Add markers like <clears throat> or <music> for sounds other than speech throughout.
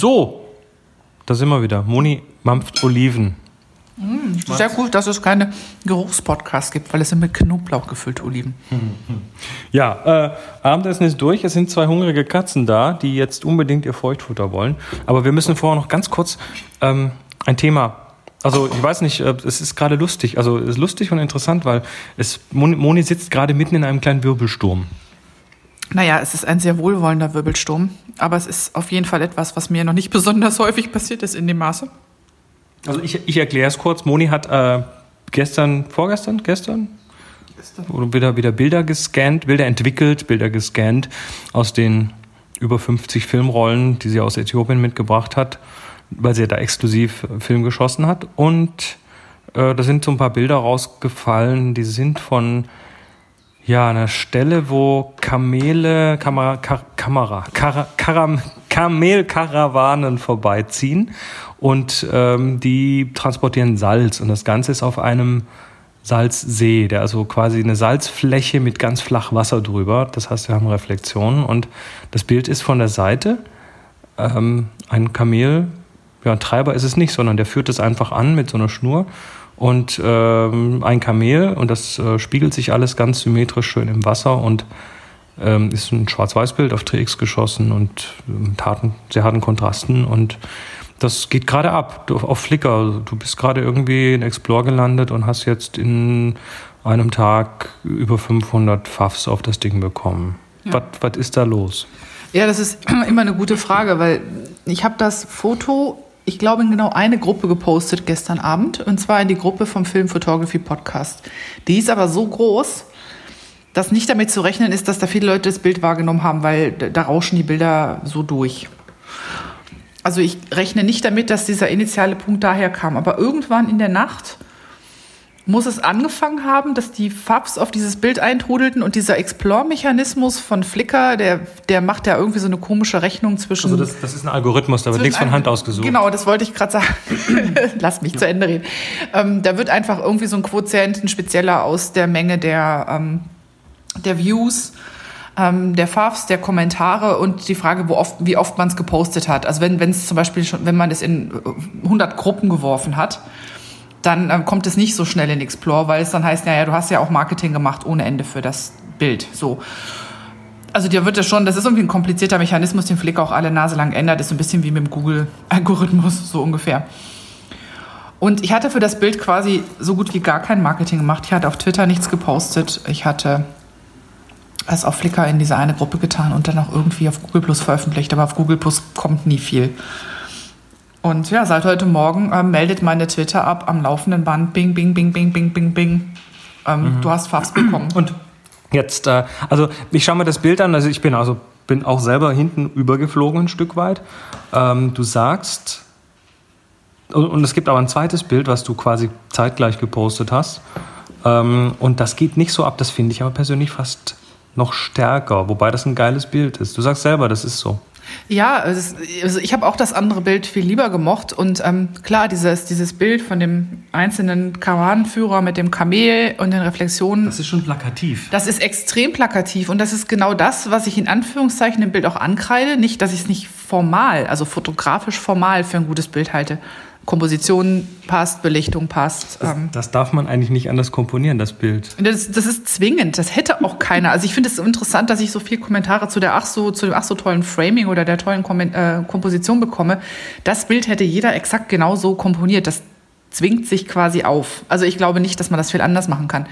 So, da sind wir wieder. Moni mampft Oliven. Sehr gut, dass es keine Geruchspodcasts gibt, weil es sind mit Knoblauch gefüllte Oliven. <laughs> Ja, äh, Abendessen ist durch. Es sind zwei hungrige Katzen da, die jetzt unbedingt ihr Feuchtfutter wollen. Aber wir müssen vorher noch ganz kurz ähm, ein Thema. Also ich weiß nicht, äh, es ist gerade lustig. Also es ist lustig und interessant, weil es Moni sitzt gerade mitten in einem kleinen Wirbelsturm. Naja, es ist ein sehr wohlwollender Wirbelsturm, aber es ist auf jeden Fall etwas, was mir noch nicht <laughs> besonders häufig passiert ist in dem Maße. Also ich, ich erkläre es kurz. Moni hat äh, gestern, vorgestern, gestern, oder wieder, wieder Bilder gescannt, Bilder entwickelt, Bilder gescannt aus den über 50 Filmrollen, die sie aus Äthiopien mitgebracht hat, weil sie da exklusiv äh, Film geschossen hat. Und äh, da sind so ein paar Bilder rausgefallen, die sind von ja, einer Stelle, wo Kamele, Kamera, Ka- Kamera, Kara, Karam, Kamelkarawanen vorbeiziehen und ähm, die transportieren Salz und das Ganze ist auf einem Salzsee, der also quasi eine Salzfläche mit ganz flach Wasser drüber. Das heißt, wir haben Reflexionen und das Bild ist von der Seite. Ähm, ein Kamel, ja, ein Treiber ist es nicht, sondern der führt es einfach an mit so einer Schnur und ähm, ein Kamel und das äh, spiegelt sich alles ganz symmetrisch schön im Wasser und ähm, ist ein Schwarz-Weiß-Bild auf TX geschossen und mit harten, sehr harten Kontrasten und das geht gerade ab du, auf Flickr. Du bist gerade irgendwie in Explore gelandet und hast jetzt in einem Tag über 500 Pfaffs auf das Ding bekommen. Was was ist da los? Ja, das ist <clears throat> immer eine gute Frage, weil ich habe das Foto, ich glaube, in genau eine Gruppe gepostet gestern Abend, und zwar in die Gruppe vom Film Photography Podcast. Die ist aber so groß, dass nicht damit zu rechnen ist, dass da viele Leute das Bild wahrgenommen haben, weil da rauschen die Bilder so durch. Also ich rechne nicht damit, dass dieser initiale Punkt daher kam, aber irgendwann in der Nacht muss es angefangen haben, dass die Fabs auf dieses Bild eintrudelten und dieser Explore-Mechanismus von Flickr, der, der macht ja irgendwie so eine komische Rechnung zwischen. Also das, das ist ein Algorithmus, da wird nichts von Hand ausgesucht. Genau, das wollte ich gerade sagen. <laughs> Lass mich zu Ende reden. Ähm, da wird einfach irgendwie so ein Quotient, ein spezieller aus der Menge der, ähm, der Views, ähm, der Favs, der Kommentare und die Frage, wo oft, wie oft man es gepostet hat. Also wenn wenn es zum Beispiel schon, wenn man es in äh, 100 Gruppen geworfen hat, dann ähm, kommt es nicht so schnell in Explore, weil es dann heißt, naja, du hast ja auch Marketing gemacht ohne Ende für das Bild. So. Also dir wird es schon, das ist irgendwie ein komplizierter Mechanismus, den Flickr auch alle Nase lang ändert. Das ist ein bisschen wie mit dem Google-Algorithmus, <laughs> so ungefähr. Und ich hatte für das Bild quasi so gut wie gar kein Marketing gemacht. Ich hatte auf Twitter nichts gepostet. Ich hatte es auf Flickr in diese eine Gruppe getan und dann auch irgendwie auf Google Plus veröffentlicht. Aber auf Google Plus kommt nie viel. Und ja, seit heute Morgen ähm, meldet meine Twitter ab am laufenden Band. Bing, bing, bing, bing, bing, bing, bing. Ähm, Du hast Fafs bekommen. Und jetzt, äh, also ich schaue mir das Bild an, also ich bin also bin auch selber hinten übergeflogen ein Stück weit. Ähm, du sagst, und, und es gibt aber ein zweites Bild, was du quasi zeitgleich gepostet hast. Ähm, und das geht nicht so ab, das finde ich aber persönlich fast noch stärker, wobei das ein geiles Bild ist. Du sagst selber, das ist so. Ja, ist, also ich habe auch das andere Bild viel lieber gemocht. Und ähm, klar, dieses, dieses Bild von dem einzelnen Karawanenführer mit dem Kamel und den Reflexionen, ist schon plakativ. das ist extrem plakativ. Und das ist genau das, was ich in Anführungszeichen im Bild auch ankreide. Nicht, dass ich es nicht formal, also fotografisch formal für ein gutes Bild halte. Komposition passt, Belichtung passt. Ähm, Das darf man eigentlich nicht anders komponieren, das Bild. das, das ist zwingend. Das hätte auch keiner. Also ich finde es interessant, dass ich so viel Kommentare zu der ach so zu dem ach so tollen Framing oder der tollen Kommen- äh, Komposition bekomme. Das Bild hätte jeder exakt genau so komponiert. Das zwingt sich quasi auf. Also ich glaube nicht, dass man das viel anders machen kann.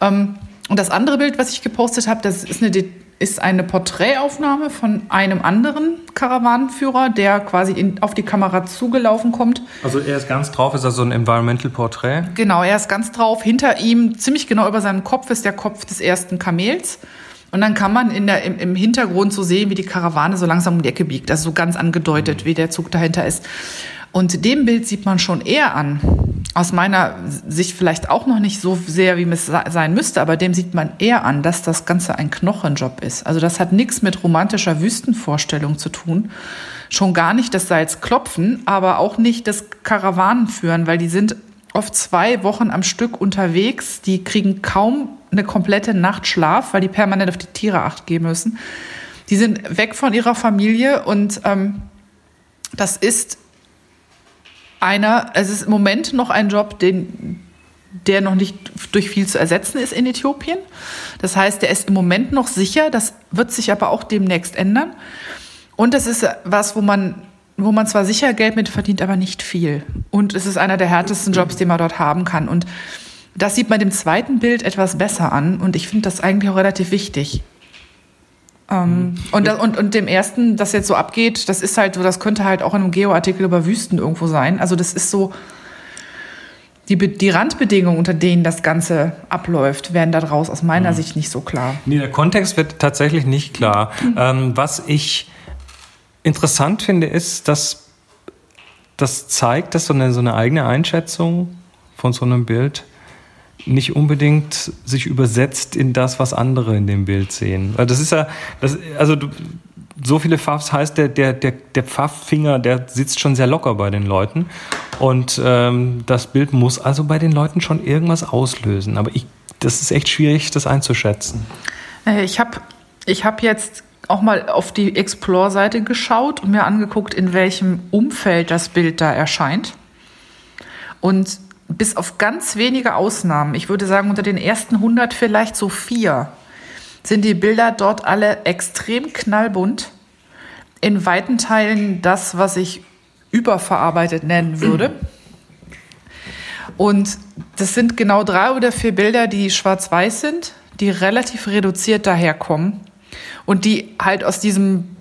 Ähm, und das andere Bild, was ich gepostet habe, das ist eine, ist eine Porträtaufnahme von einem anderen Karawanenführer, der quasi in, auf die Kamera zugelaufen kommt. Also er ist ganz drauf, ist also ein Environmental Portrait. Genau, er ist ganz drauf. Hinter ihm, ziemlich genau über seinem Kopf, ist der Kopf des ersten Kamels. Und dann kann man in der, im, im Hintergrund so sehen, wie die Karawane so langsam um die Ecke biegt. Also so ganz angedeutet, wie der Zug dahinter ist. Und dem Bild sieht man schon eher an. Aus meiner Sicht vielleicht auch noch nicht so sehr, wie es se- sein müsste, aber dem sieht man eher an, dass das Ganze ein Knochenjob ist. Also das hat nichts mit romantischer Wüstenvorstellung zu tun. Schon gar nicht das Salzklopfen, aber auch nicht das Karawanenführen, weil die sind oft zwei Wochen am Stück unterwegs. Die kriegen kaum eine komplette Nacht Schlaf, weil die permanent auf die Tiere acht geben müssen. Die sind weg von ihrer Familie und ähm, Das ist einer, es ist im Moment noch ein Job, den, der noch nicht durch viel zu ersetzen ist in Äthiopien. Das heißt, der ist im Moment noch sicher, das wird sich aber auch demnächst ändern. Und das ist was, wo man, wo man zwar sicher Geld mit verdient, aber nicht viel. Und es ist einer der härtesten Jobs, den man dort haben kann. Und das sieht man dem zweiten Bild etwas besser an. Und ich finde das eigentlich auch relativ wichtig. Ähm, und, das, und, und dem ersten, das jetzt so abgeht, das ist halt so, das könnte halt auch in einem Geo-Artikel über Wüsten irgendwo sein. Also das ist so, die, die Randbedingungen, unter denen das Ganze abläuft, werden daraus aus meiner mhm. Sicht nicht so klar. Nee, der Kontext wird tatsächlich nicht klar. Mhm. Ähm, was ich interessant finde, ist, dass das zeigt, dass so eine, so eine eigene Einschätzung von so einem Bild nicht unbedingt sich übersetzt in das, was andere in dem Bild sehen. Das ist ja, das, also du, so viele Pfaffs heißt, der, der, der, der Pfafffinger, der sitzt schon sehr locker bei den Leuten. Und ähm, das Bild muss also bei den Leuten schon irgendwas auslösen. Aber ich, das ist echt schwierig, das einzuschätzen. Äh, ich habe ich hab jetzt auch mal auf die Explore-Seite geschaut und mir angeguckt, in welchem Umfeld das Bild da erscheint. Und bis auf ganz wenige Ausnahmen, ich würde sagen unter den ersten 100 vielleicht so vier, sind die Bilder dort alle extrem knallbunt. In weiten Teilen das, was ich überverarbeitet nennen würde. Und das sind genau drei oder vier Bilder, die schwarz-weiß sind, die relativ reduziert daherkommen und die halt aus diesem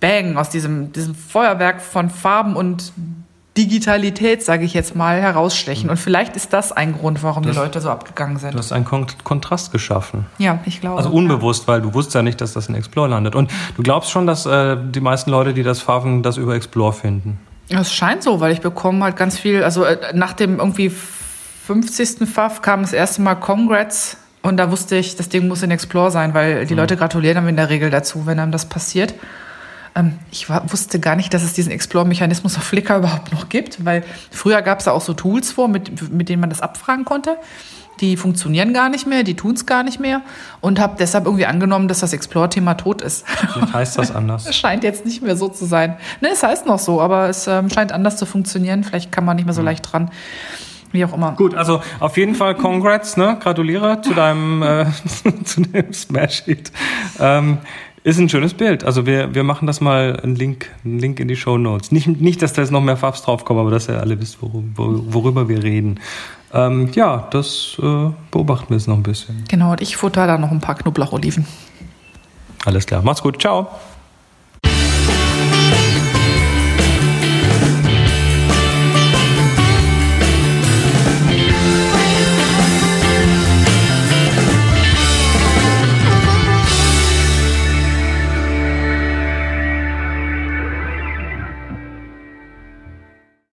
Bang, aus diesem, diesem Feuerwerk von Farben und Digitalität, sage ich jetzt mal, herausstechen. Und vielleicht ist das ein Grund, warum das, die Leute so abgegangen sind. Du hast einen Kon Kontrast geschaffen. Ja, ich glaube. Also unbewusst, ja. weil du wusstest ja nicht, dass das in Explore landet. Und du glaubst schon, dass äh, die meisten Leute, die das pfaffen, das über Explore finden. Es scheint so, weil ich bekomme halt ganz viel, also äh, nach dem irgendwie 50. Pfaff kam das erste Mal Congrats und da wusste ich, das Ding muss in Explore sein, weil die mhm. Leute gratulieren einem in der Regel dazu, wenn einem das passiert. Ähm, ich war, wusste gar nicht, dass es diesen Explore-Mechanismus auf Flickr überhaupt noch gibt, weil früher gab es da auch so Tools vor, mit, mit denen man das abfragen konnte. Die funktionieren gar nicht mehr, die tun es gar nicht mehr und habe deshalb irgendwie angenommen, dass das Explore-Thema tot ist. Wie heißt das anders? Es <laughs> scheint jetzt nicht mehr so zu sein. Ne, es heißt noch so, aber es ähm, scheint anders zu funktionieren. Vielleicht kann man nicht mehr so hm. leicht dran. Wie auch immer. Gut, also auf jeden Fall Congrats, ne? Gratuliere zu deinem äh, <laughs> zu dem Smash-Hit. Ähm, ist ein schönes Bild. Also wir, wir machen das mal einen Link, einen Link in die Show Notes. Nicht, nicht, dass da jetzt noch mehr Farbs draufkommen, aber dass ihr alle wisst, worüber, worüber wir reden. Ähm, ja, das äh, beobachten wir jetzt noch ein bisschen. Genau, und ich futter da noch ein paar Knoblaucholiven. Alles klar. Macht's gut. Ciao.